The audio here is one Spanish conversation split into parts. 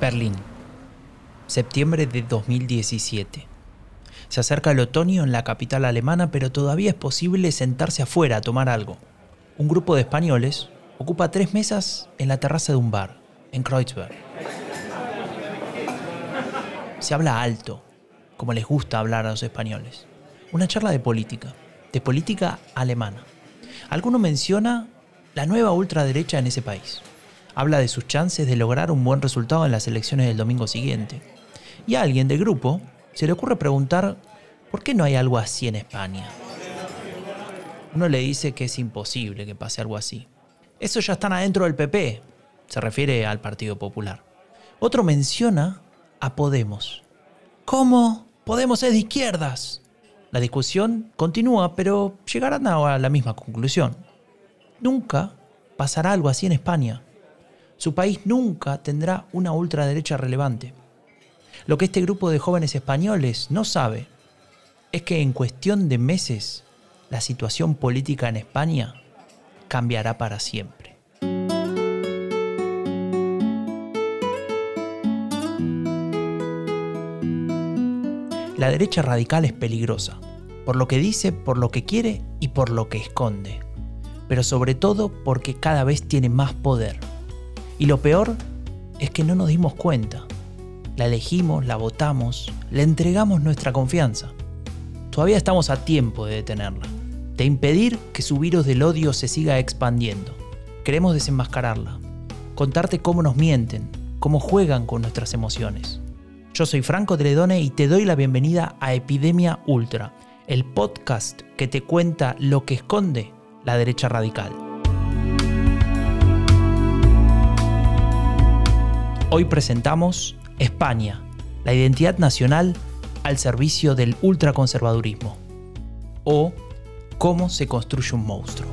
Berlín, septiembre de 2017. Se acerca el otoño en la capital alemana, pero todavía es posible sentarse afuera a tomar algo. Un grupo de españoles ocupa tres mesas en la terraza de un bar, en Kreuzberg. Se habla alto, como les gusta hablar a los españoles. Una charla de política, de política alemana. Alguno menciona la nueva ultraderecha en ese país habla de sus chances de lograr un buen resultado en las elecciones del domingo siguiente. Y a alguien del grupo se le ocurre preguntar, ¿por qué no hay algo así en España? Uno le dice que es imposible que pase algo así. Eso ya están adentro del PP, se refiere al Partido Popular. Otro menciona a Podemos. ¿Cómo? Podemos es de izquierdas. La discusión continúa, pero llegarán a la misma conclusión. Nunca pasará algo así en España su país nunca tendrá una ultraderecha relevante. Lo que este grupo de jóvenes españoles no sabe es que en cuestión de meses la situación política en España cambiará para siempre. La derecha radical es peligrosa, por lo que dice, por lo que quiere y por lo que esconde, pero sobre todo porque cada vez tiene más poder. Y lo peor es que no nos dimos cuenta. La elegimos, la votamos, le entregamos nuestra confianza. Todavía estamos a tiempo de detenerla, de impedir que su virus del odio se siga expandiendo. Queremos desenmascararla, contarte cómo nos mienten, cómo juegan con nuestras emociones. Yo soy Franco Tredone y te doy la bienvenida a Epidemia Ultra, el podcast que te cuenta lo que esconde la derecha radical. Hoy presentamos España, la identidad nacional al servicio del ultraconservadurismo. O cómo se construye un monstruo.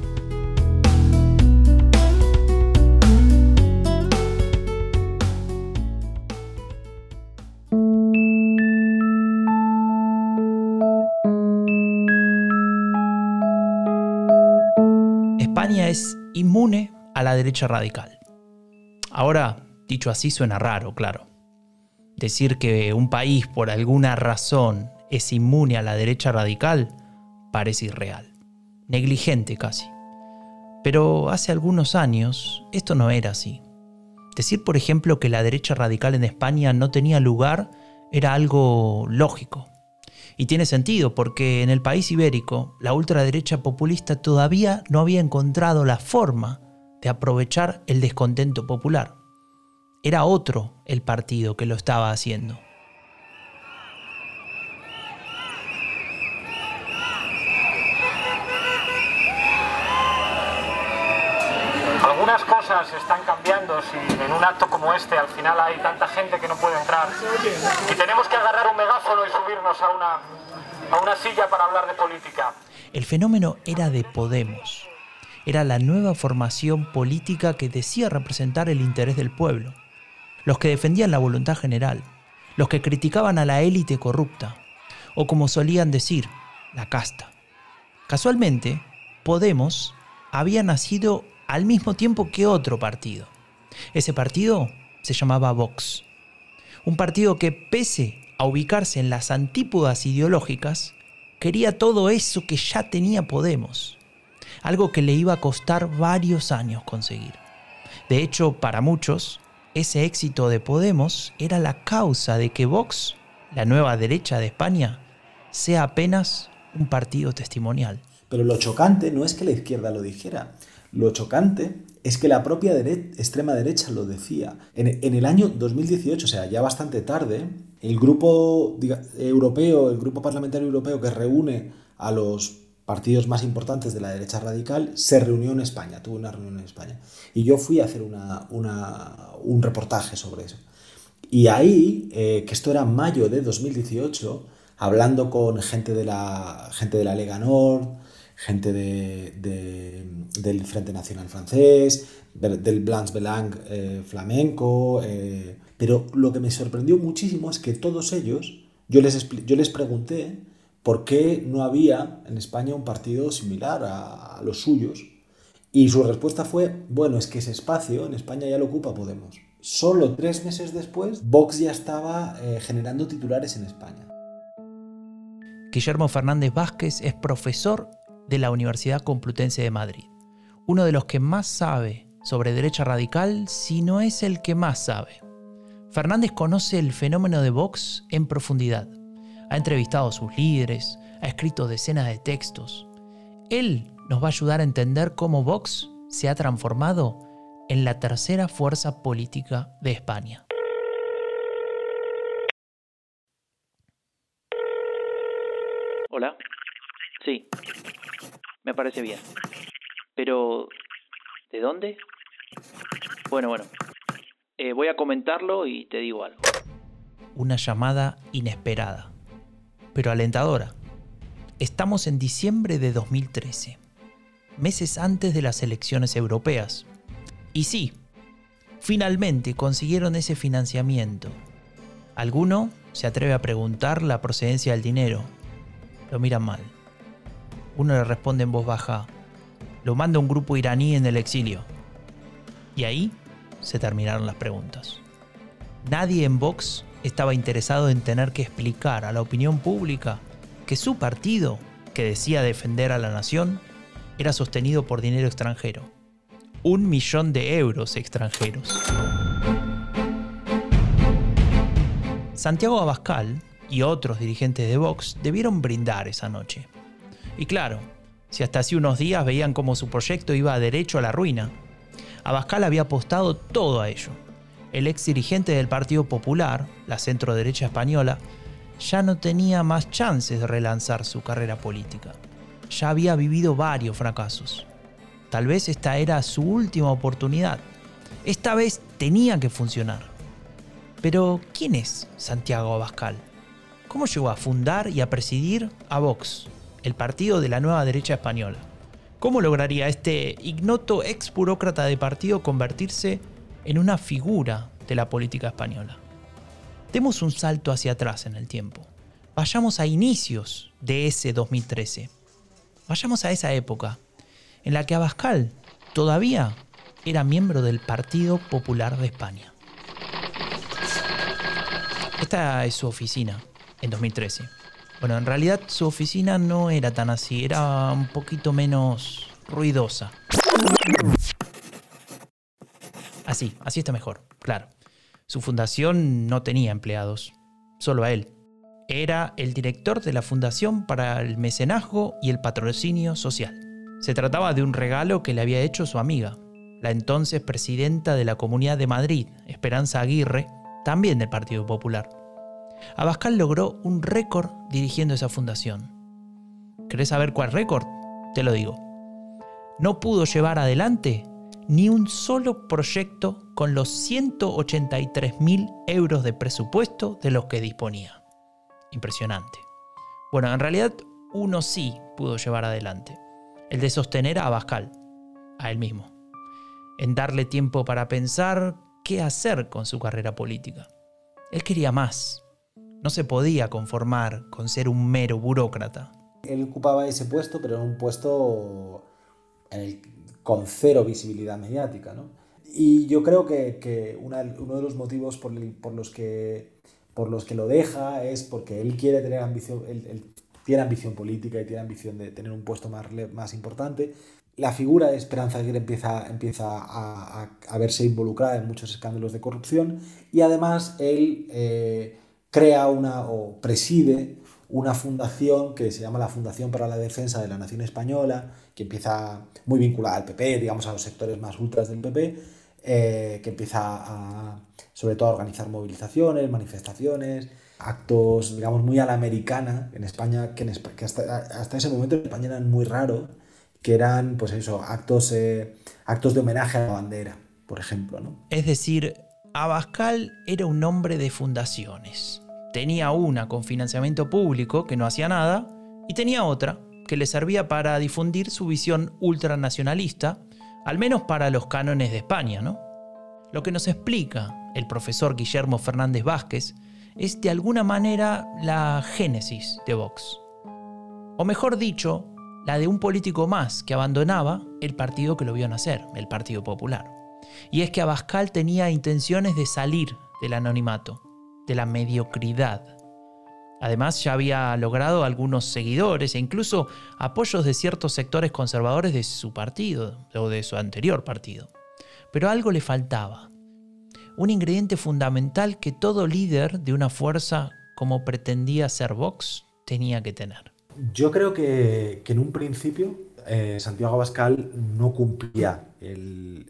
España es inmune a la derecha radical. Ahora, Dicho así suena raro, claro. Decir que un país por alguna razón es inmune a la derecha radical parece irreal, negligente casi. Pero hace algunos años esto no era así. Decir, por ejemplo, que la derecha radical en España no tenía lugar era algo lógico. Y tiene sentido porque en el país ibérico la ultraderecha populista todavía no había encontrado la forma de aprovechar el descontento popular. Era otro el partido que lo estaba haciendo. Algunas cosas están cambiando si en un acto como este al final hay tanta gente que no puede entrar y tenemos que agarrar un megáfono y subirnos a una, a una silla para hablar de política. El fenómeno era de Podemos. Era la nueva formación política que decía representar el interés del pueblo los que defendían la voluntad general, los que criticaban a la élite corrupta, o como solían decir, la casta. Casualmente, Podemos había nacido al mismo tiempo que otro partido. Ese partido se llamaba Vox. Un partido que, pese a ubicarse en las antípodas ideológicas, quería todo eso que ya tenía Podemos. Algo que le iba a costar varios años conseguir. De hecho, para muchos, ese éxito de Podemos era la causa de que Vox, la nueva derecha de España, sea apenas un partido testimonial. Pero lo chocante no es que la izquierda lo dijera, lo chocante es que la propia extrema derecha lo decía. En, el año 2018, o sea, ya bastante tarde, el grupo europeo, el grupo parlamentario europeo que reúne a los partidos más importantes de la derecha radical, se reunió en España, tuvo una reunión en España. Y yo fui a hacer un reportaje sobre eso. Y ahí, eh, que esto era mayo de 2018, hablando con gente de la, gente de la Lega Nord, gente del Frente Nacional Francés, del Blanche Belang eh, flamenco, eh, pero lo que me sorprendió muchísimo es que todos ellos, yo les, yo les pregunté ¿Por qué no había en España un partido similar a, los suyos? Y su respuesta fue, bueno, es que ese espacio en España ya lo ocupa Podemos. Solo tres meses después, Vox ya estaba eh, generando titulares en España. Guillermo Fernández Vázquez es profesor de la Universidad Complutense de Madrid, uno de los que más sabe sobre derecha radical, si no es el que más sabe. Fernández conoce el fenómeno de Vox en profundidad. Ha entrevistado a sus líderes, ha escrito decenas de textos. Él nos va a ayudar a entender cómo Vox se ha transformado en la tercera fuerza política de España. Hola. Sí. Me parece bien. Pero... ¿De dónde? Bueno, bueno. Eh, voy a comentarlo y te digo algo. Una llamada inesperada, pero alentadora. Estamos en diciembre de 2013, meses antes de las elecciones europeas. Y sí, finalmente consiguieron ese financiamiento. Alguno se atreve a preguntar la procedencia del dinero. Lo miran mal. Uno le responde en voz baja, lo manda un grupo iraní en el exilio. Y ahí se terminaron las preguntas. Nadie en Vox estaba interesado en tener que explicar a la opinión pública que su partido, que decía defender a la nación, era sostenido por dinero extranjero. Un millón de euros extranjeros. Santiago Abascal y otros dirigentes de Vox debieron brindar esa noche. Y claro, si hasta hace unos días veían cómo su proyecto iba derecho a la ruina, Abascal había apostado todo a ello. El ex dirigente del Partido Popular, la centro derecha española, ya no tenía más chances de relanzar su carrera política. Ya había vivido varios fracasos. Tal vez esta era su última oportunidad. Esta vez tenía que funcionar. Pero, ¿quién es Santiago Abascal? ¿Cómo llegó a fundar y a presidir a Vox, el partido de la nueva derecha española? ¿Cómo lograría este ignoto ex burócrata de partido convertirse en una figura de la política española? Demos un salto hacia atrás en el tiempo. Vayamos a inicios de ese 2013. Vayamos a esa época en la que Abascal todavía era miembro del Partido Popular de España. Esta es su oficina en 2013. Bueno, en realidad su oficina no era tan así, era un poquito menos ruidosa. Así, así está mejor, claro. Su fundación no tenía empleados, solo a él. Era el director de la Fundación para el Mecenazgo y el Patrocinio Social. Se trataba de un regalo que le había hecho su amiga, la entonces presidenta de la Comunidad de Madrid, Esperanza Aguirre, también del Partido Popular. Abascal logró un récord dirigiendo esa fundación. ¿Querés saber cuál récord? Te lo digo. No pudo llevar adelante ni un solo proyecto con los 183 mil euros de presupuesto de los que disponía. Impresionante. Bueno, en realidad uno sí pudo llevar adelante. El de sostener a Abascal, a él mismo. En darle tiempo para pensar qué hacer con su carrera política. Él quería más. No se podía conformar con ser un mero burócrata. Él ocupaba ese puesto, pero era un puesto con cero visibilidad mediática. ¿no? Y yo creo que, uno de los motivos por, los que, por los que lo deja es porque él quiere tener ambición, él, tiene ambición política y tiene ambición de tener un puesto más, más importante. La figura de Esperanza Aguirre empieza, empieza a, a, verse involucrada en muchos escándalos de corrupción y además él... Eh, crea una o preside una fundación que se llama la Fundación para la Defensa de la Nación Española, que empieza muy vinculada al PP, digamos a los sectores más ultras del PP, eh, que empieza a, sobre todo a organizar movilizaciones, manifestaciones, actos, digamos, muy a la americana en España, que, hasta, ese momento en España eran muy raros, que eran, pues eso, actos, eh, actos de homenaje a la bandera, por ejemplo. ¿no? Es decir, Abascal era un hombre de fundaciones tenía una con financiamiento público que no hacía nada y tenía otra que le servía para difundir su visión ultranacionalista, al menos para los cánones de España, ¿no? Lo que nos explica el profesor Guillermo Fernández Vázquez es de alguna manera la génesis de Vox. O mejor dicho, la de un político más que abandonaba el partido que lo vio nacer, el Partido Popular. Y es que Abascal tenía intenciones de salir del anonimato, de la mediocridad. Además ya había logrado algunos seguidores e incluso apoyos de ciertos sectores conservadores de su partido o de su anterior partido. Pero algo le faltaba. Un ingrediente fundamental que todo líder de una fuerza como pretendía ser Vox tenía que tener. Yo creo que, en un principio eh, Santiago Abascal no cumplía el,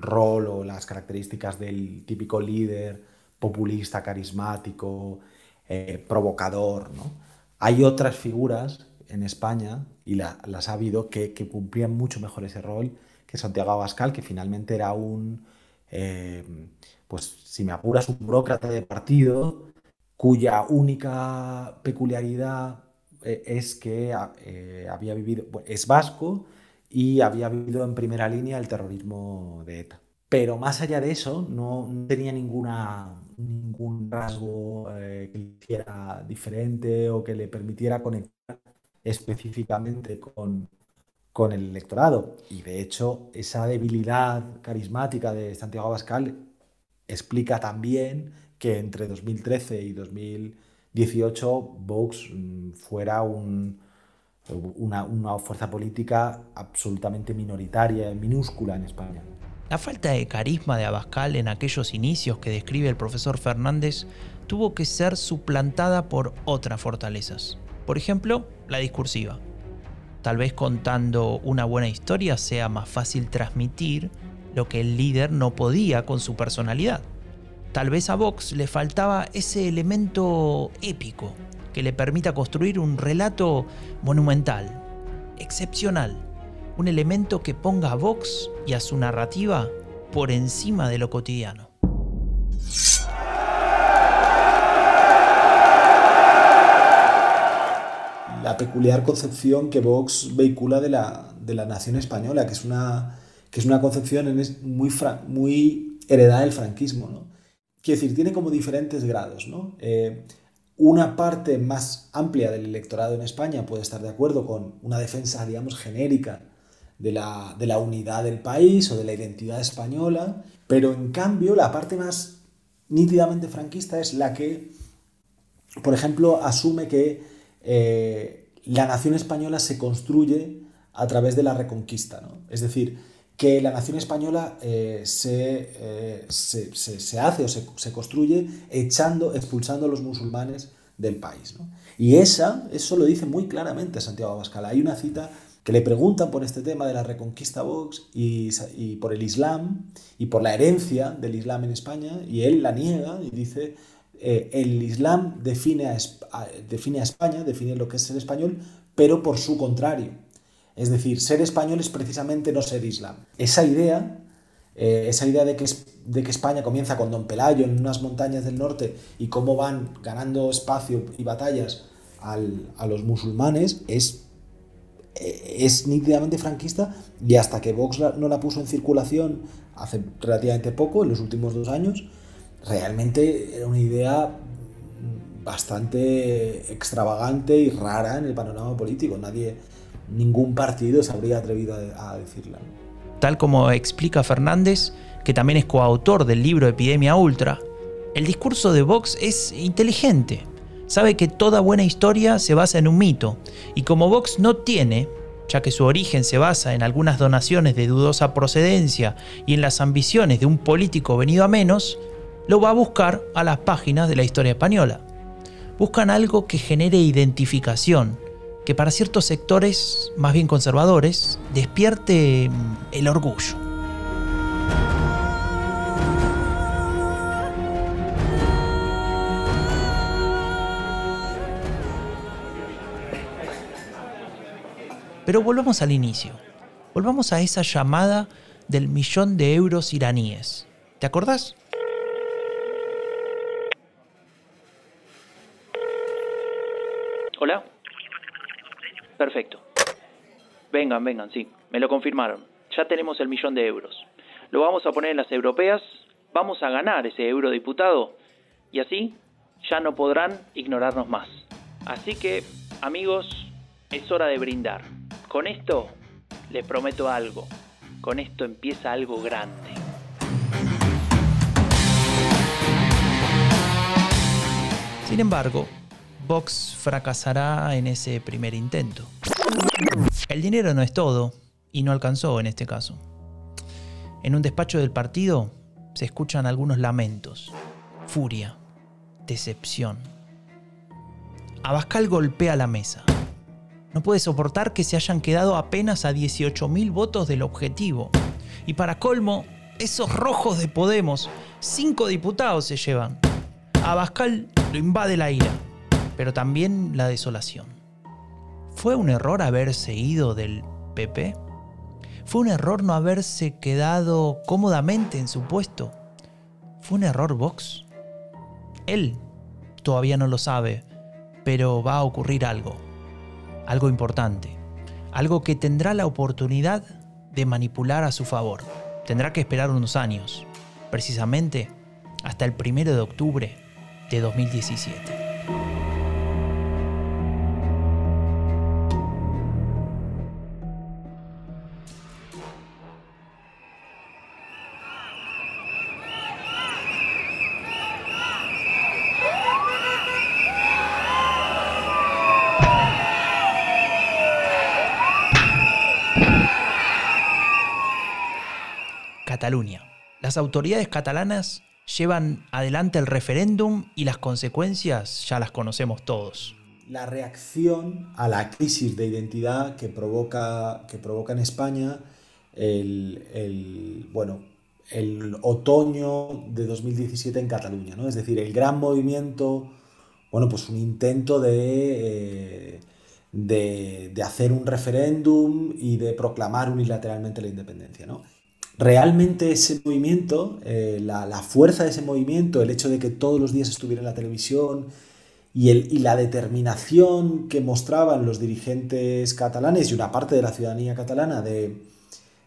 rol o las características del típico líder populista, carismático, eh, provocador. Hay otras figuras en España, y las ha habido, que, cumplían mucho mejor ese rol que Santiago Abascal, que finalmente era un, eh, pues si me apuras, un burócrata de partido cuya única peculiaridad eh, es que eh, había vivido, es vasco y había vivido en primera línea el terrorismo de ETA. Pero más allá de eso, no, tenía ninguna, ningún rasgo eh, que le hiciera diferente o que le permitiera conectar específicamente con, con el electorado. Y de hecho, esa debilidad carismática de Santiago Abascal explica también que entre 2013 y 2018 Vox mm, fuera un, una, una, fuerza política absolutamente minoritaria, minúscula en España. La falta de carisma de Abascal en aquellos inicios que describe el profesor Fernández tuvo que ser suplantada por otras fortalezas. Por ejemplo, la discursiva. Tal vez contando una buena historia sea más fácil transmitir lo que el líder no podía con su personalidad. Tal vez a Vox le faltaba ese elemento épico que le permita construir un relato monumental, excepcional, un elemento que ponga a Vox y a su narrativa por encima de lo cotidiano. La peculiar concepción que Vox vehicula de la, de la nación española, que es una, que es una concepción muy, muy heredada del franquismo. ¿no? Quiero decir, tiene como diferentes grados, ¿no? Eh, una parte más amplia del electorado en España puede estar de acuerdo con una defensa, digamos, genérica de la, de la unidad del país o de la identidad española, pero en cambio la parte más nítidamente franquista es la que, por ejemplo, asume que eh, la nación española se construye a través de la reconquista, ¿no? Es decir, que la nación española eh, eh, se, se, hace o se, construye echando, expulsando a los musulmanes del país. Y esa, eso lo dice muy claramente Santiago Abascal. Hay una cita que le preguntan por este tema de la reconquista Vox y, por el Islam y por la herencia del Islam en España, y él la niega y dice, eh, el Islam define a, define a España, define lo que es ser español, pero por su contrario es decir, ser español es precisamente no ser islam. Esa idea, eh, esa idea de que, de que España comienza con Don Pelayo en unas montañas del norte y cómo van ganando espacio y batallas a los musulmanes, es, es nítidamente franquista y hasta que Vox no la puso en circulación hace relativamente poco, en los últimos dos años, realmente era una idea bastante extravagante y rara en el panorama político. Nadie, ningún partido se habría atrevido a, decirla. Tal como explica Fernández, que también es coautor del libro Epidemia Ultra, el discurso de Vox es inteligente. Sabe que toda buena historia se basa en un mito, y como Vox no tiene, ya que su origen se basa en algunas donaciones de dudosa procedencia y en las ambiciones de un político venido a menos, lo va a buscar a las páginas de la historia española. Buscan algo que genere identificación, que para ciertos sectores más bien conservadores despierte mm, el orgullo. Pero volvamos al inicio. Volvamos a esa llamada del millón de euros iraníes. ¿Te acordás? Hola. Perfecto. Vengan, vengan, sí, me lo confirmaron. Ya tenemos el millón de euros. Lo vamos a poner en las europeas, vamos a ganar ese eurodiputado y así ya no podrán ignorarnos más. Así que, amigos, es hora de brindar. Con esto les prometo algo. Con esto empieza algo grande. Sin embargo, Vox fracasará en ese primer intento. El dinero no es todo, y no alcanzó en este caso. En un despacho del partido se escuchan algunos lamentos, furia, decepción. Abascal golpea la mesa. No puede soportar que se hayan quedado apenas a 18.000 votos del objetivo. Y para colmo, esos rojos de Podemos, cinco diputados se llevan. A Abascal lo invade la ira, pero también la desolación. ¿Fue un error haberse ido del PP? ¿Fue un error no haberse quedado cómodamente en su puesto? ¿Fue un error Vox? Él todavía no lo sabe, pero va a ocurrir algo. Algo importante. Algo que tendrá la oportunidad de manipular a su favor. Tendrá que esperar unos años, precisamente hasta el primero de octubre de 2017. Las autoridades catalanas llevan adelante el referéndum y las consecuencias ya las conocemos todos. La reacción a la crisis de identidad que provoca, que provoca en España el, bueno, el otoño de 2017 en Cataluña, ¿no? Es decir, el gran movimiento, bueno, pues un intento de, eh, de, de hacer un referéndum y de proclamar unilateralmente la independencia, ¿no? Realmente ese movimiento, eh, la, fuerza de ese movimiento, el hecho de que todos los días estuviera en la televisión y, el, y la determinación que mostraban los dirigentes catalanes y una parte de la ciudadanía catalana de,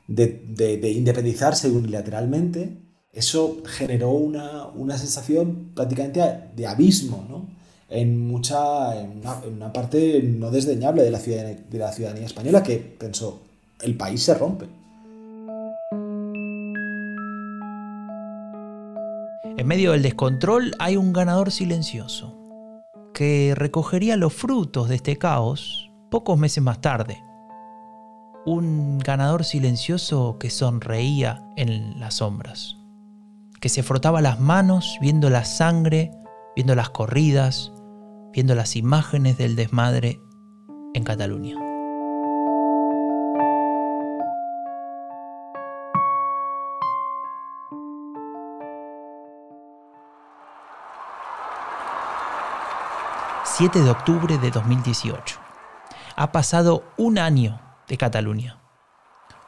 de, independizarse unilateralmente, eso generó una, una, sensación prácticamente de abismo, ¿no? En, mucha, en una, parte no desdeñable de la, ciudadanía, de la ciudadanía española que pensó, el país se rompe. En medio del descontrol hay un ganador silencioso, que recogería los frutos de este caos pocos meses más tarde. Un ganador silencioso que sonreía en las sombras, que se frotaba las manos viendo la sangre, viendo las corridas, viendo las imágenes del desmadre en Cataluña. 7 de octubre de 2018. Ha pasado un año de Cataluña.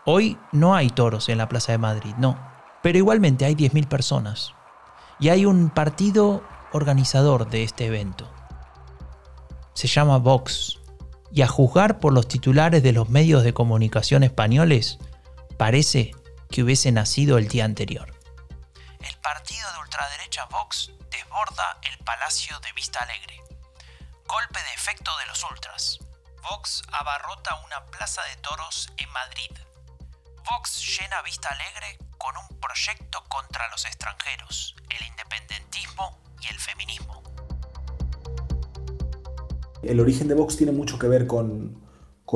Hoy no hay toros en la Plaza de Madrid, no, pero igualmente hay 10.000 personas. Y hay un partido organizador de este evento. Se llama Vox. Y a juzgar por los titulares de los medios de comunicación españoles, parece que hubiese nacido el día anterior. El partido de ultraderecha Vox desborda el Palacio de Vista Alegre Golpe de efecto de los ultras. Vox abarrota una plaza de toros en Madrid. Vox llena Vista Alegre con un proyecto contra los extranjeros, el independentismo y el feminismo. El origen de Vox tiene mucho que ver con,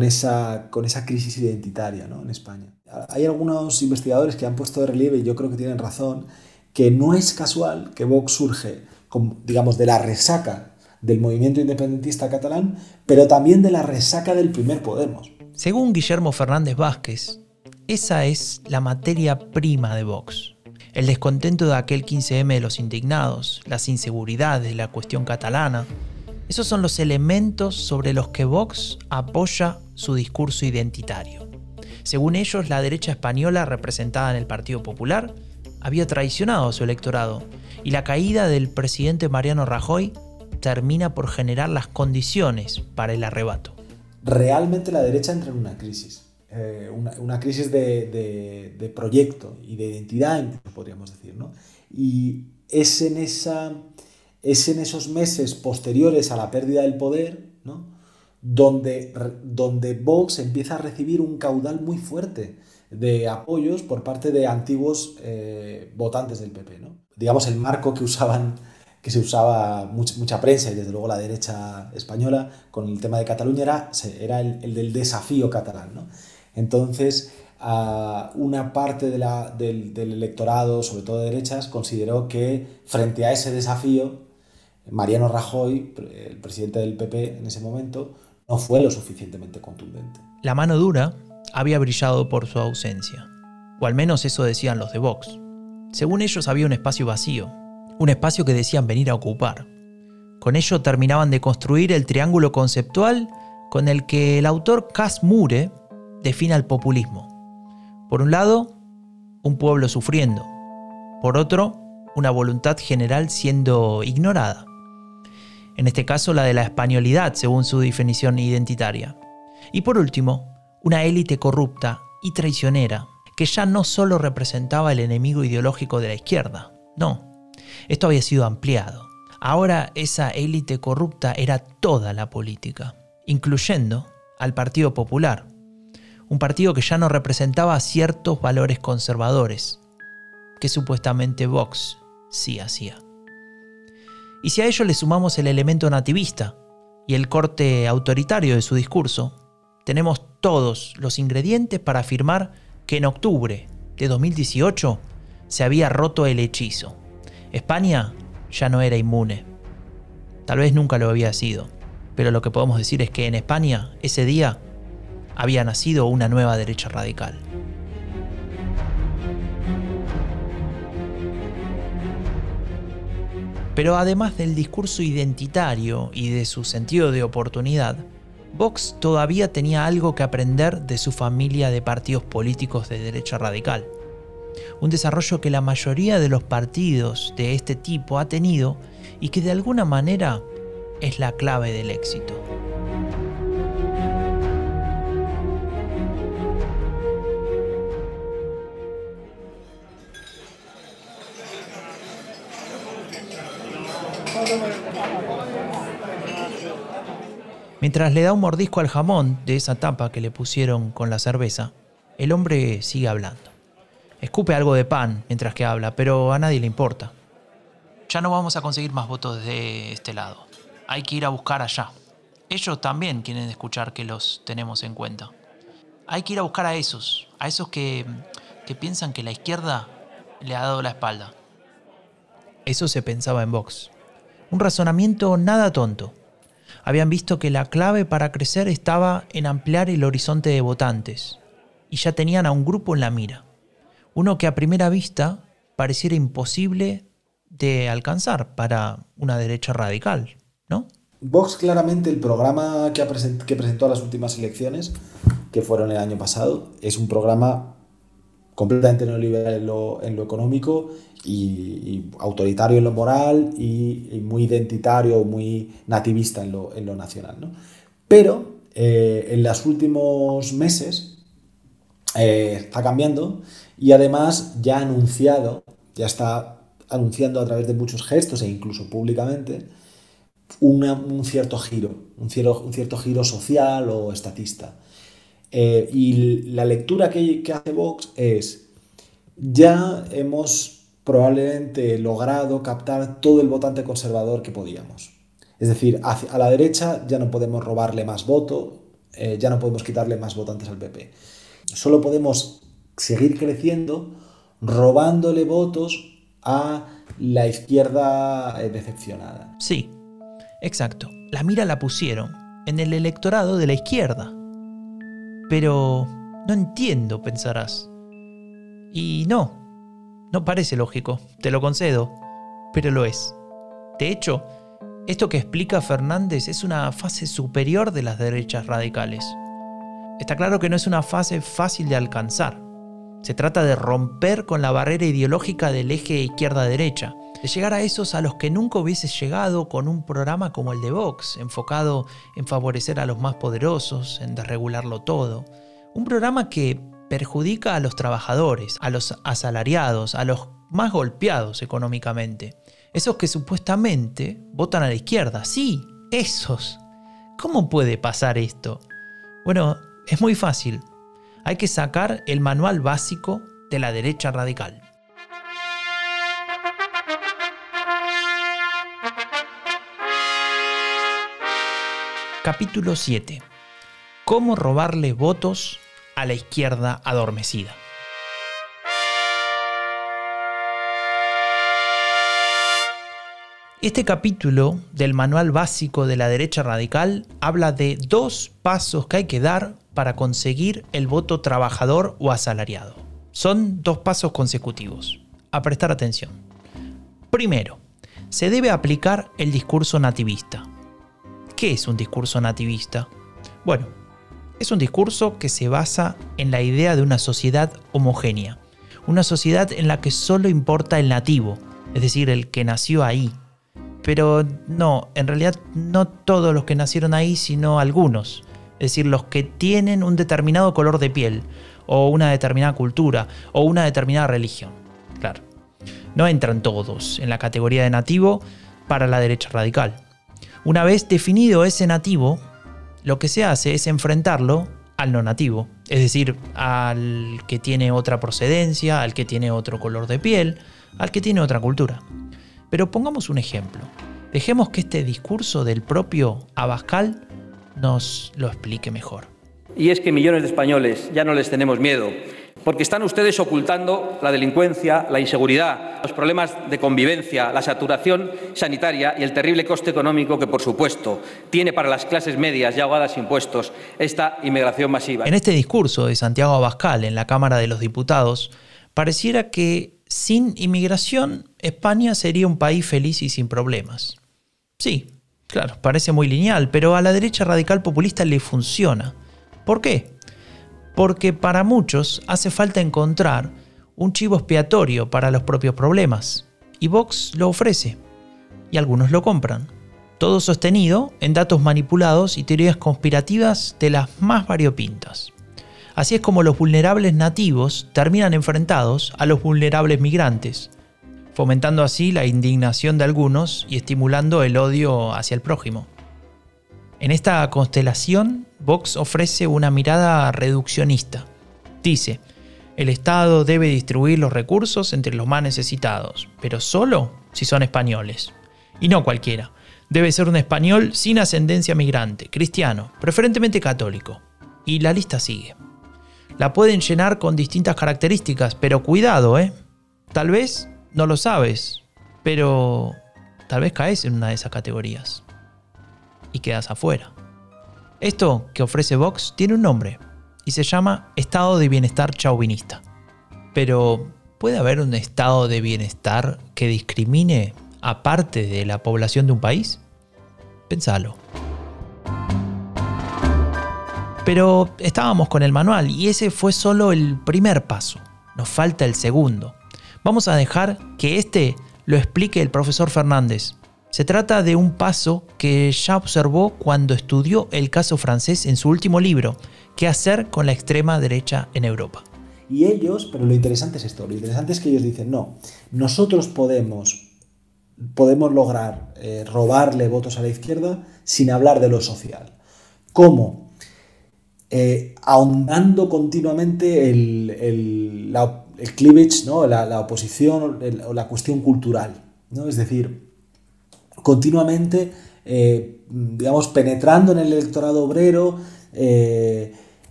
esa, crisis identitaria en España. Hay algunos investigadores que han puesto de relieve, y yo creo que tienen razón, que no es casual que Vox surge, digamos, de la resaca del movimiento independentista catalán, pero también de la resaca del primer Podemos. Según Guillermo Fernández Vázquez, esa es la materia prima de Vox. El descontento de aquel 15M de los indignados, las inseguridades de la cuestión catalana, esos son los elementos sobre los que Vox apoya su discurso identitario. Según ellos, la derecha española representada en el Partido Popular había traicionado a su electorado y la caída del presidente Mariano Rajoy termina por generar las condiciones para el arrebato. Realmente la derecha entra en una crisis, eh, una, crisis de, proyecto y de identidad, podríamos decir. ¿no? Y es en, esa, es en esos meses posteriores a la pérdida del poder, ¿no? donde, donde Vox empieza a recibir un caudal muy fuerte de apoyos por parte de antiguos eh, votantes del PP. ¿no? Digamos, el marco que usaban que se usaba mucha, prensa y desde luego la derecha española con el tema de Cataluña era, era el, del desafío catalán. ¿no? Entonces, una parte del, del, electorado, sobre todo de derechas, consideró que frente a ese desafío, Mariano Rajoy, el presidente del PP en ese momento, no fue lo suficientemente contundente. La mano dura había brillado por su ausencia, o al menos eso decían los de Vox. Según ellos había un espacio vacío, un espacio que decían venir a ocupar. Con ello terminaban de construir el triángulo conceptual con el que el autor Cas Mure define al populismo. Por un lado, un pueblo sufriendo. Por otro, una voluntad general siendo ignorada. En este caso, la de la españolidad, según su definición identitaria. Y por último, una élite corrupta y traicionera que ya no solo representaba el enemigo ideológico de la izquierda, no, esto había sido ampliado. Ahora esa élite corrupta era toda la política, incluyendo al Partido Popular, un partido que ya no representaba ciertos valores conservadores, que supuestamente Vox sí hacía. Y si a ello le sumamos el elemento nativista y el corte autoritario de su discurso, tenemos todos los ingredientes para afirmar que en octubre de 2018 se había roto el hechizo. España ya no era inmune. Tal vez nunca lo había sido, pero lo que podemos decir es que en España ese día había nacido una nueva derecha radical. Pero además del discurso identitario y de su sentido de oportunidad, Vox todavía tenía algo que aprender de su familia de partidos políticos de derecha radical. Un desarrollo que la mayoría de los partidos de este tipo ha tenido y que de alguna manera es la clave del éxito. Mientras le da un mordisco al jamón de esa tapa que le pusieron con la cerveza, el hombre sigue hablando. Escupe algo de pan mientras que habla, pero a nadie le importa. Ya no vamos a conseguir más votos de este lado. Hay que ir a buscar allá. Ellos también quieren escuchar que los tenemos en cuenta. Hay que ir a buscar a esos, a esos que, que piensan que la izquierda le ha dado la espalda. Eso se pensaba en Vox. Un razonamiento nada tonto habían visto que la clave para crecer estaba en ampliar el horizonte de votantes, y ya tenían a un grupo en la mira, uno que a primera vista pareciera imposible de alcanzar para una derecha radical, ¿no? Vox claramente el programa que, presentó a las últimas elecciones, que fueron el año pasado, es un programa completamente neoliberal en lo, en lo económico y, autoritario en lo moral y, muy identitario, muy nativista en lo, en lo nacional. ¿no? Pero eh, en los últimos meses eh, está cambiando y además ya ha anunciado, ya está anunciando a través de muchos gestos e incluso públicamente, un cierto giro, un cierto, un cierto giro social o estatista. Eh, y la lectura que, que hace Vox es, ya hemos probablemente logrado captar todo el votante conservador que podíamos. Es decir, a la derecha ya no podemos robarle más voto, eh, ya no podemos quitarle más votantes al PP. Solo podemos seguir creciendo robándole votos a la izquierda eh, decepcionada. Sí, exacto. La mira la pusieron en el electorado de la izquierda. Pero no entiendo, pensarás. Y no, no parece lógico, te lo concedo, pero lo es. De hecho, esto que explica Fernández es una fase superior de las derechas radicales. Está claro que no es una fase fácil de alcanzar. Se trata de romper con la barrera ideológica del eje izquierda-derecha, de llegar a esos a los que nunca hubiese llegado con un programa como el de Vox, enfocado en favorecer a los más poderosos, en desregularlo todo. Un programa que perjudica a los trabajadores, a los asalariados, a los más golpeados económicamente. Esos que supuestamente votan a la izquierda, sí, esos, ¿Cómo puede pasar esto? Bueno, es muy fácil. Hay que sacar el manual básico de la derecha radical. Capítulo 7. Cómo robarle votos a la izquierda adormecida. Este capítulo del manual básico de la derecha radical habla de dos pasos que hay que dar para conseguir el voto trabajador o asalariado. Son dos pasos consecutivos. A prestar atención. Primero, se debe aplicar el discurso nativista. ¿Qué es un discurso nativista? Bueno, es un discurso que se basa en la idea de una sociedad homogénea, una sociedad en la que solo importa el nativo, es decir, el que nació ahí, pero no, en realidad no todos los que nacieron ahí, sino algunos. Es decir, los que tienen un determinado color de piel, o una determinada cultura, o una determinada religión. Claro. No entran todos en la categoría de nativo para la derecha radical. Una vez definido ese nativo, lo que se hace es enfrentarlo al no nativo, es decir, al que tiene otra procedencia, al que tiene otro color de piel, al que tiene otra cultura. Pero pongamos un ejemplo. Dejemos que este discurso del propio Abascal nos lo explique mejor. Y es que millones de españoles ya no les tenemos miedo, porque están ustedes ocultando la delincuencia, la inseguridad, los problemas de convivencia, la saturación sanitaria y el terrible coste económico que, por supuesto, tiene para las clases medias ya ahogadas impuestos esta inmigración masiva. En este discurso de Santiago Abascal en la Cámara de los Diputados, pareciera que sin inmigración, España sería un país feliz y sin problemas. Sí, claro, parece muy lineal, pero a la derecha radical populista le funciona. ¿Por qué? Porque para muchos hace falta encontrar un chivo expiatorio para los propios problemas. Y Vox lo ofrece. Y algunos lo compran. Todo sostenido en datos manipulados y teorías conspirativas de las más variopintas. Así es como los vulnerables nativos terminan enfrentados a los vulnerables migrantes, fomentando así la indignación de algunos y estimulando el odio hacia el prójimo. En esta constelación, Vox ofrece una mirada reduccionista. Dice, el Estado debe distribuir los recursos entre los más necesitados, pero solo si son españoles. Y no cualquiera. Debe ser un español sin ascendencia migrante, cristiano, preferentemente católico. Y la lista sigue. La pueden llenar con distintas características, pero cuidado, ¿eh? Tal vez no lo sabes, pero tal vez caes en una de esas categorías y quedas afuera. Esto que ofrece Vox tiene un nombre y se llama estado de bienestar chauvinista. Pero, ¿puede haber un estado de bienestar que discrimine a parte de la población de un país? Pensalo. Pero estábamos con el manual y ese fue solo el primer paso. Nos falta el segundo. Vamos a dejar que este lo explique el profesor Fernández. Se trata de un paso que ya observó cuando estudió el caso francés en su último libro, ¿Qué hacer con la extrema derecha en Europa? Y ellos, pero lo interesante es esto, lo interesante es que ellos dicen, no, nosotros podemos, podemos lograr eh, robarle votos a la izquierda sin hablar de lo social. ¿Cómo? Eh, ahondando continuamente el, el, cleavage, ¿no? la, oposición o la cuestión cultural. ¿no? Es decir, continuamente, eh, digamos, penetrando en el electorado obrero, eh,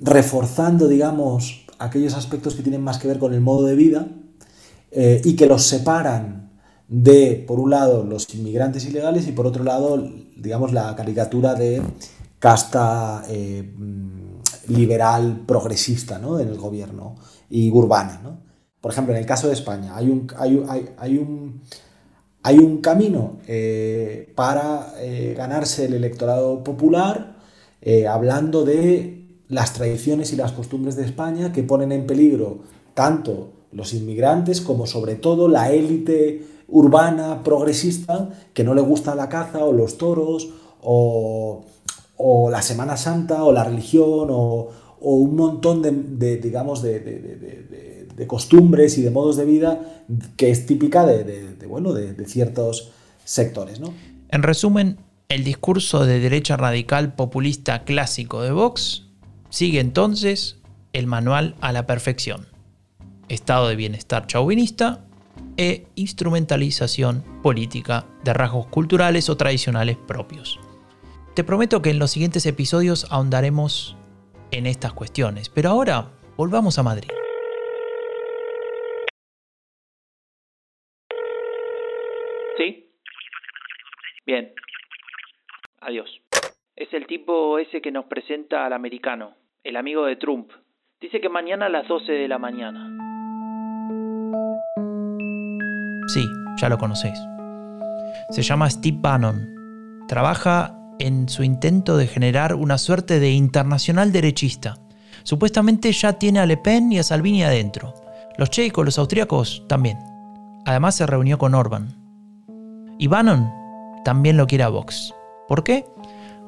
reforzando, digamos, aquellos aspectos que tienen más que ver con el modo de vida y que los separan de, por un lado, los inmigrantes ilegales y por otro lado, digamos, la caricatura de casta eh, mm, liberal progresista ¿no? en el gobierno y urbana. ¿no? Por ejemplo, en el caso de España, hay un, hay, hay, un, hay un camino eh, para eh, ganarse el electorado popular hablando de las tradiciones y las costumbres de España que ponen en peligro tanto los inmigrantes como sobre todo la élite urbana progresista que no le gusta la caza o los toros o o la Semana Santa, o la religión, o, un montón de, digamos, de, costumbres y de modos de vida que es típica de, bueno, de, ciertos sectores. ¿no? En resumen, El discurso de derecha radical populista clásico de Vox sigue entonces el manual a la perfección. Estado de bienestar chauvinista e instrumentalización política de rasgos culturales o tradicionales propios. Te prometo que en los siguientes episodios ahondaremos en estas cuestiones, pero ahora volvamos a Madrid. ¿Sí? Bien. Adiós. Es el tipo ese que nos presenta al americano, el amigo de Trump. Dice que mañana a las 12 de la mañana. Sí, ya lo conocéis. Se llama Steve Bannon. Trabaja en su intento de generar una suerte de internacional derechista. Supuestamente ya tiene a Le Pen y a Salvini adentro. Los checos, los austríacos también. Además se reunió con Orban. Y Bannon también lo quiere a Vox. ¿Por qué?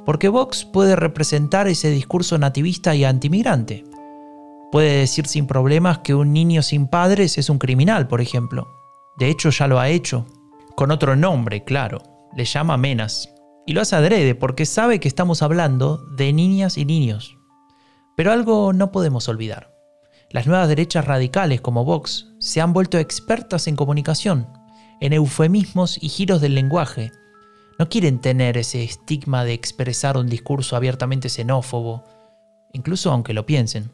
Porque Vox puede representar ese discurso nativista y antimigrante. Puede decir sin problemas que un niño sin padres es un criminal, por ejemplo. De hecho, ya lo ha hecho. Con otro nombre, claro. Le llama Menas. Y lo hace adrede porque sabe que estamos hablando de niñas y niños. Pero algo no podemos olvidar. Las nuevas derechas radicales como Vox se han vuelto expertas en comunicación, en eufemismos y giros del lenguaje. No quieren tener ese estigma de expresar un discurso abiertamente xenófobo, incluso aunque lo piensen.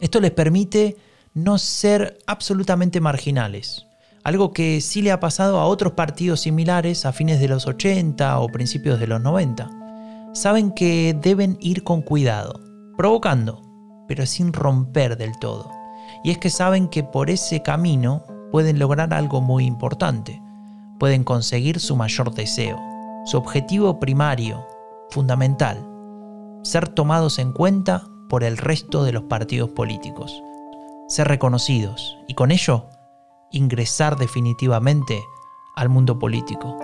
Esto les permite no ser absolutamente marginales, algo que sí le ha pasado a otros partidos similares a fines de los 80 o principios de los 90. Saben que deben ir con cuidado, provocando, pero sin romper del todo. Y es que saben que por ese camino pueden lograr algo muy importante. Pueden conseguir su mayor deseo, su objetivo primario, fundamental, ser tomados en cuenta por el resto de los partidos políticos, ser reconocidos y con ello ingresar definitivamente al mundo político.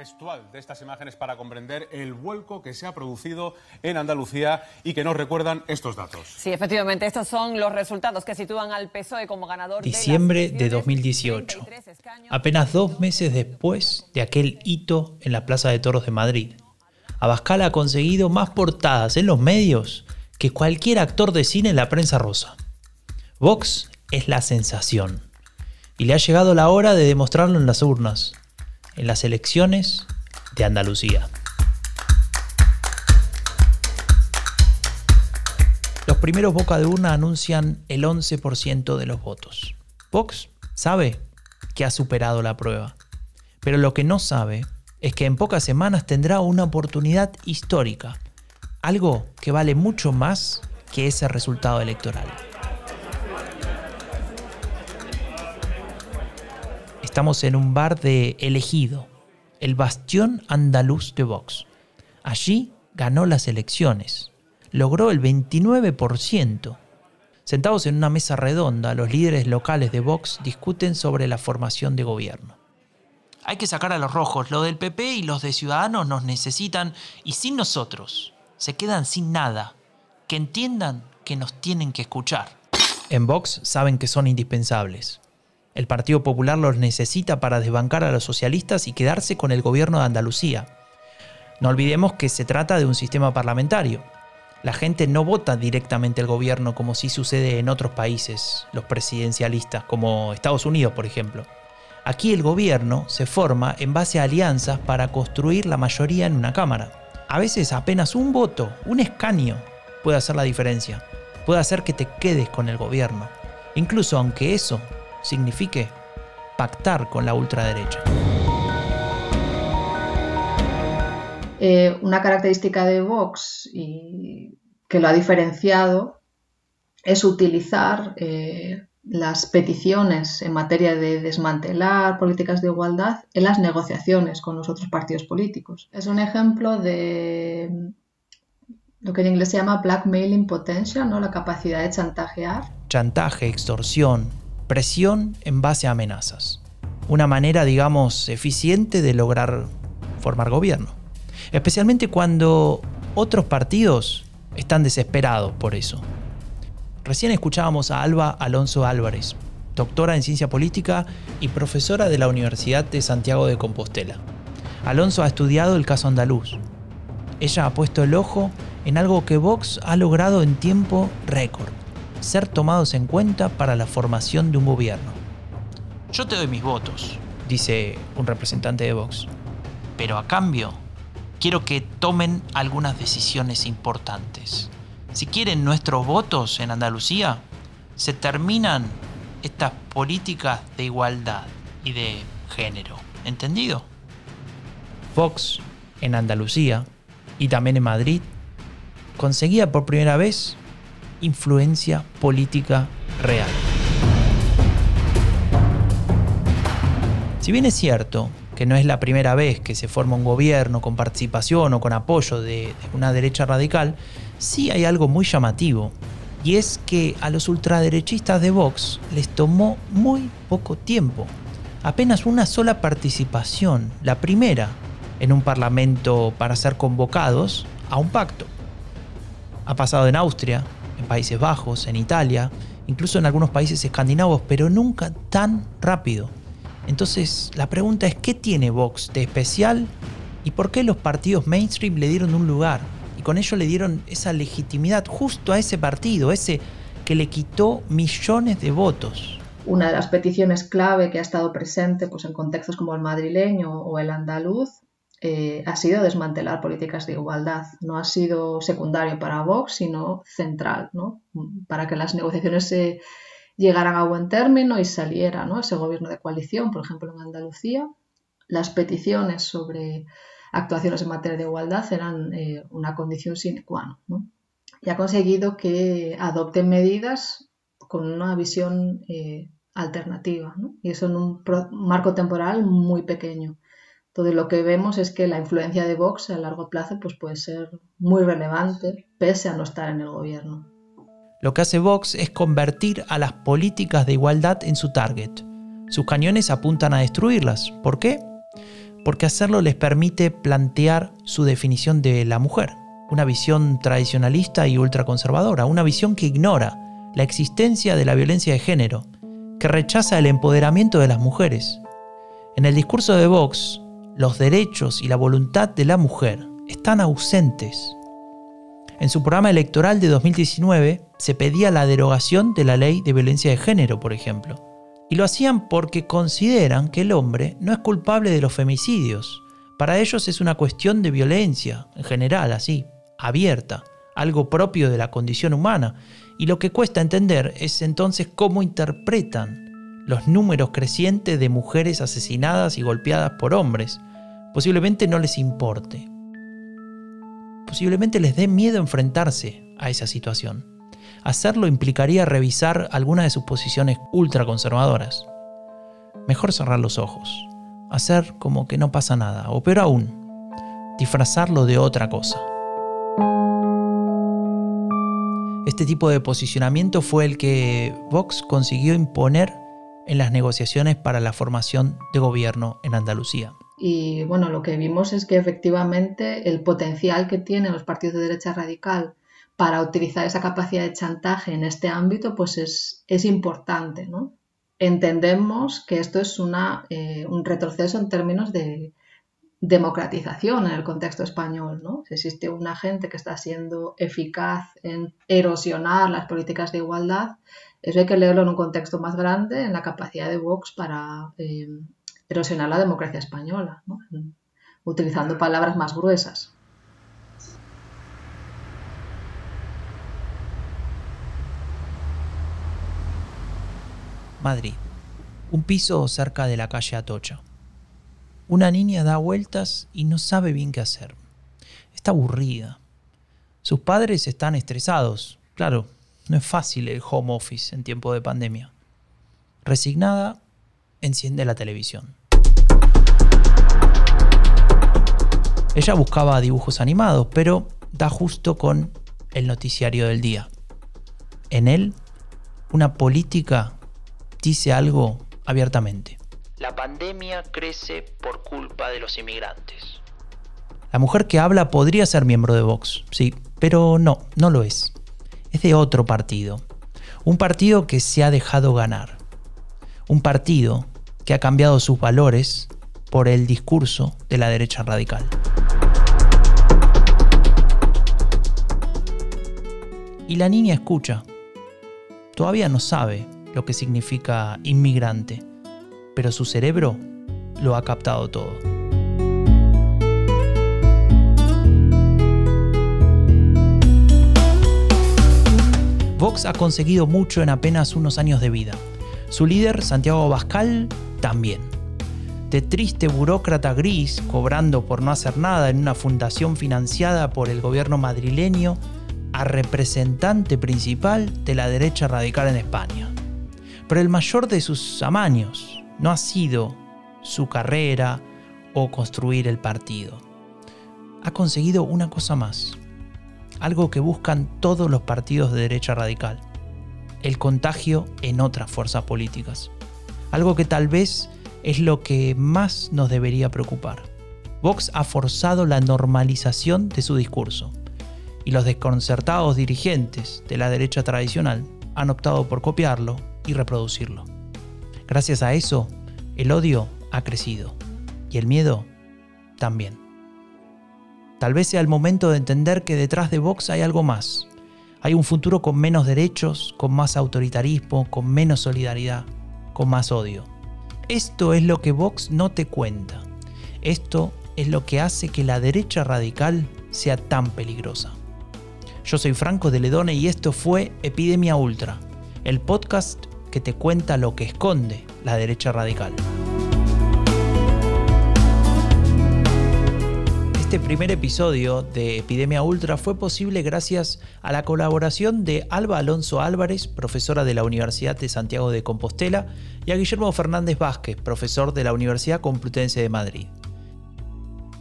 gestual de estas imágenes para comprender el vuelco que se ha producido en Andalucía y que nos recuerdan estos datos. Sí, efectivamente, estos son los resultados que sitúan al PSOE como ganador. Diciembre de, de 2018, apenas dos meses después de aquel hito en la Plaza de Toros de Madrid. Abascal ha conseguido más portadas en los medios que cualquier actor de cine en la prensa rosa. Vox es la sensación. Y le ha llegado la hora de demostrarlo en las urnas en las elecciones de Andalucía. Los primeros boca de urna anuncian el 11% de los votos. Vox sabe que ha superado la prueba, pero lo que no sabe es que en pocas semanas tendrá una oportunidad histórica, algo que vale mucho más que ese resultado electoral. Estamos en un bar de Elegido, el bastión andaluz de Vox. Allí ganó las elecciones, logró el 29%. Sentados en una mesa redonda, los líderes locales de Vox discuten sobre la formación de gobierno. Hay que sacar a los rojos, lo del PP y los de Ciudadanos nos necesitan y sin nosotros se quedan sin nada. Que entiendan que nos tienen que escuchar. En Vox saben que son indispensables. El Partido Popular los necesita para desbancar a los socialistas y quedarse con el gobierno de Andalucía. No olvidemos que se trata de un sistema parlamentario. La gente no vota directamente al gobierno como sí sucede en otros países, los presidencialistas, como Estados Unidos, por ejemplo. Aquí el gobierno se forma en base a alianzas para construir la mayoría en una Cámara. A veces apenas un voto, un escaño, puede hacer la diferencia. Puede hacer que te quedes con el gobierno. Incluso aunque eso signifique pactar con la ultraderecha. Eh, una característica de Vox y que lo ha diferenciado es utilizar eh, las peticiones en materia de desmantelar políticas de igualdad en las negociaciones con los otros partidos políticos. Es un ejemplo de lo que en inglés se llama blackmailing potential, ¿no? la capacidad de chantajear. Chantaje, extorsión, presión en base a amenazas. Una manera, digamos, eficiente de lograr formar gobierno. Especialmente cuando otros partidos están desesperados por eso. Recién escuchábamos a Alba Alonso Álvarez, doctora en ciencia política y profesora de la Universidad de Santiago de Compostela. Alonso ha estudiado el caso andaluz. Ella ha puesto el ojo en algo que Vox ha logrado en tiempo récord, ser tomados en cuenta para la formación de un gobierno. Yo te doy mis votos, dice un representante de Vox, pero a cambio quiero que tomen algunas decisiones importantes. Si quieren nuestros votos en Andalucía, se terminan estas políticas de igualdad y de género. ¿Entendido? Vox en Andalucía y también en Madrid conseguía por primera vez influencia política real. Si bien es cierto que no es la primera vez que se forma un gobierno con participación o con apoyo de, una derecha radical, sí hay algo muy llamativo, y es que a los ultraderechistas de Vox les tomó muy poco tiempo, apenas una sola participación, la primera, en un parlamento para ser convocados a un pacto. Ha pasado en Austria, en Países Bajos, en Italia, incluso en algunos países escandinavos, pero nunca tan rápido. Entonces, la pregunta es, ¿qué tiene Vox de especial y por qué los partidos mainstream le dieron un lugar? Y con ello le dieron esa legitimidad justo a ese partido, ese que le quitó millones de votos. Una de las peticiones clave que ha estado presente pues, en contextos como el madrileño o el andaluz eh, ha sido desmantelar políticas de igualdad. No ha sido secundario para Vox, sino central, ¿no? para que las negociaciones se llegaran a buen término y saliera ¿no? ese gobierno de coalición, por ejemplo en Andalucía. Las peticiones sobre actuaciones en materia de igualdad eran eh, una condición sine qua non. Y ha conseguido que adopten medidas con una visión eh, alternativa, y eso en un marco temporal muy pequeño. Entonces lo que vemos es que la influencia de Vox a largo plazo pues, puede ser muy relevante pese a no estar en el gobierno. Lo que hace Vox es convertir a las políticas de igualdad en su target. Sus cañones apuntan a destruirlas. ¿Por qué? Porque hacerlo les permite plantear su definición de la mujer, una visión tradicionalista y ultraconservadora, una visión que ignora la existencia de la violencia de género, que rechaza el empoderamiento de las mujeres. En el discurso de Vox, los derechos y la voluntad de la mujer están ausentes. En su programa electoral de 2019 se pedía la derogación de la ley de violencia de género, por ejemplo. Y lo hacían porque consideran que el hombre no es culpable de los femicidios. Para ellos es una cuestión de violencia, en general, así, abierta, algo propio de la condición humana. Y lo que cuesta entender es entonces cómo interpretan los números crecientes de mujeres asesinadas y golpeadas por hombres, posiblemente no les importe. Posiblemente les dé miedo enfrentarse a esa situación. Hacerlo implicaría revisar algunas de sus posiciones ultraconservadoras. Mejor cerrar los ojos, hacer como que no pasa nada, o peor aún, disfrazarlo de otra cosa. Este tipo de posicionamiento fue el que Vox consiguió imponer en las negociaciones para la formación de gobierno en Andalucía. Y bueno, lo que vimos es que efectivamente el potencial que tienen los partidos de derecha radical para utilizar esa capacidad de chantaje en este ámbito, pues es, es importante. ¿no? Entendemos que esto es una, eh, un retroceso en términos de democratización en el contexto español. ¿no? Si existe una gente que está siendo eficaz en erosionar las políticas de igualdad, eso hay que leerlo en un contexto más grande, en la capacidad de Vox para eh, erosionar la democracia española, utilizando palabras más gruesas. Madrid, un piso cerca de la calle Atocha. Una niña da vueltas y no sabe bien qué hacer. Está aburrida. Sus padres están estresados. Claro, no es fácil el home office en tiempo de pandemia. Resignada, enciende la televisión. Ella buscaba dibujos animados, pero da justo con el noticiario del día. En él, una política dice algo abiertamente. La pandemia crece por culpa de los inmigrantes. La mujer que habla podría ser miembro de Vox, sí, pero no, no lo es. Es de otro partido. Un partido que se ha dejado ganar. Un partido que ha cambiado sus valores por el discurso de la derecha radical. Y la niña escucha. Todavía no sabe lo que significa inmigrante, pero su cerebro lo ha captado todo. Vox ha conseguido mucho en apenas unos años de vida. Su líder, Santiago Bascal, también. De triste burócrata gris, cobrando por no hacer nada en una fundación financiada por el gobierno madrileño, representante principal de la derecha radical en España. Pero el mayor de sus amaños no ha sido su carrera o construir el partido. Ha conseguido una cosa más, algo que buscan todos los partidos de derecha radical, el contagio en otras fuerzas políticas. Algo que tal vez es lo que más nos debería preocupar. Vox ha forzado la normalización de su discurso y los desconcertados dirigentes de la derecha tradicional han optado por copiarlo y reproducirlo. Gracias a eso, el odio ha crecido y el miedo también. Tal vez sea el momento de entender que detrás de Vox hay algo más. Hay un futuro con menos derechos, con más autoritarismo, con menos solidaridad, con más odio. Esto es lo que Vox no te cuenta. Esto es lo que hace que la derecha radical sea tan peligrosa. Yo soy Franco de Ledone y esto fue Epidemia Ultra, el podcast que te cuenta lo que esconde la derecha radical. Este primer episodio de Epidemia Ultra fue posible gracias a la colaboración de Alba Alonso Álvarez, profesora de la Universidad de Santiago de Compostela, y a Guillermo Fernández Vázquez, profesor de la Universidad Complutense de Madrid.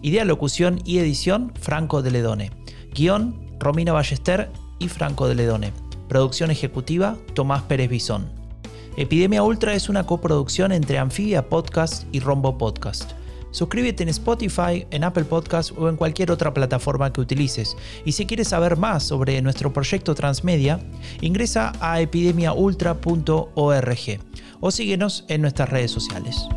Idea, locución y edición, Franco de Ledone. Guión, Romina Ballester y Franco de Ledone. Producción ejecutiva, Tomás Pérez Bisón. Epidemia Ultra es una coproducción entre Anfibia Podcast y Rombo Podcast. Suscríbete en Spotify, en Apple Podcast o en cualquier otra plataforma que utilices. Y si quieres saber más sobre nuestro proyecto Transmedia, ingresa a epidemiaultra.org o síguenos en nuestras redes sociales.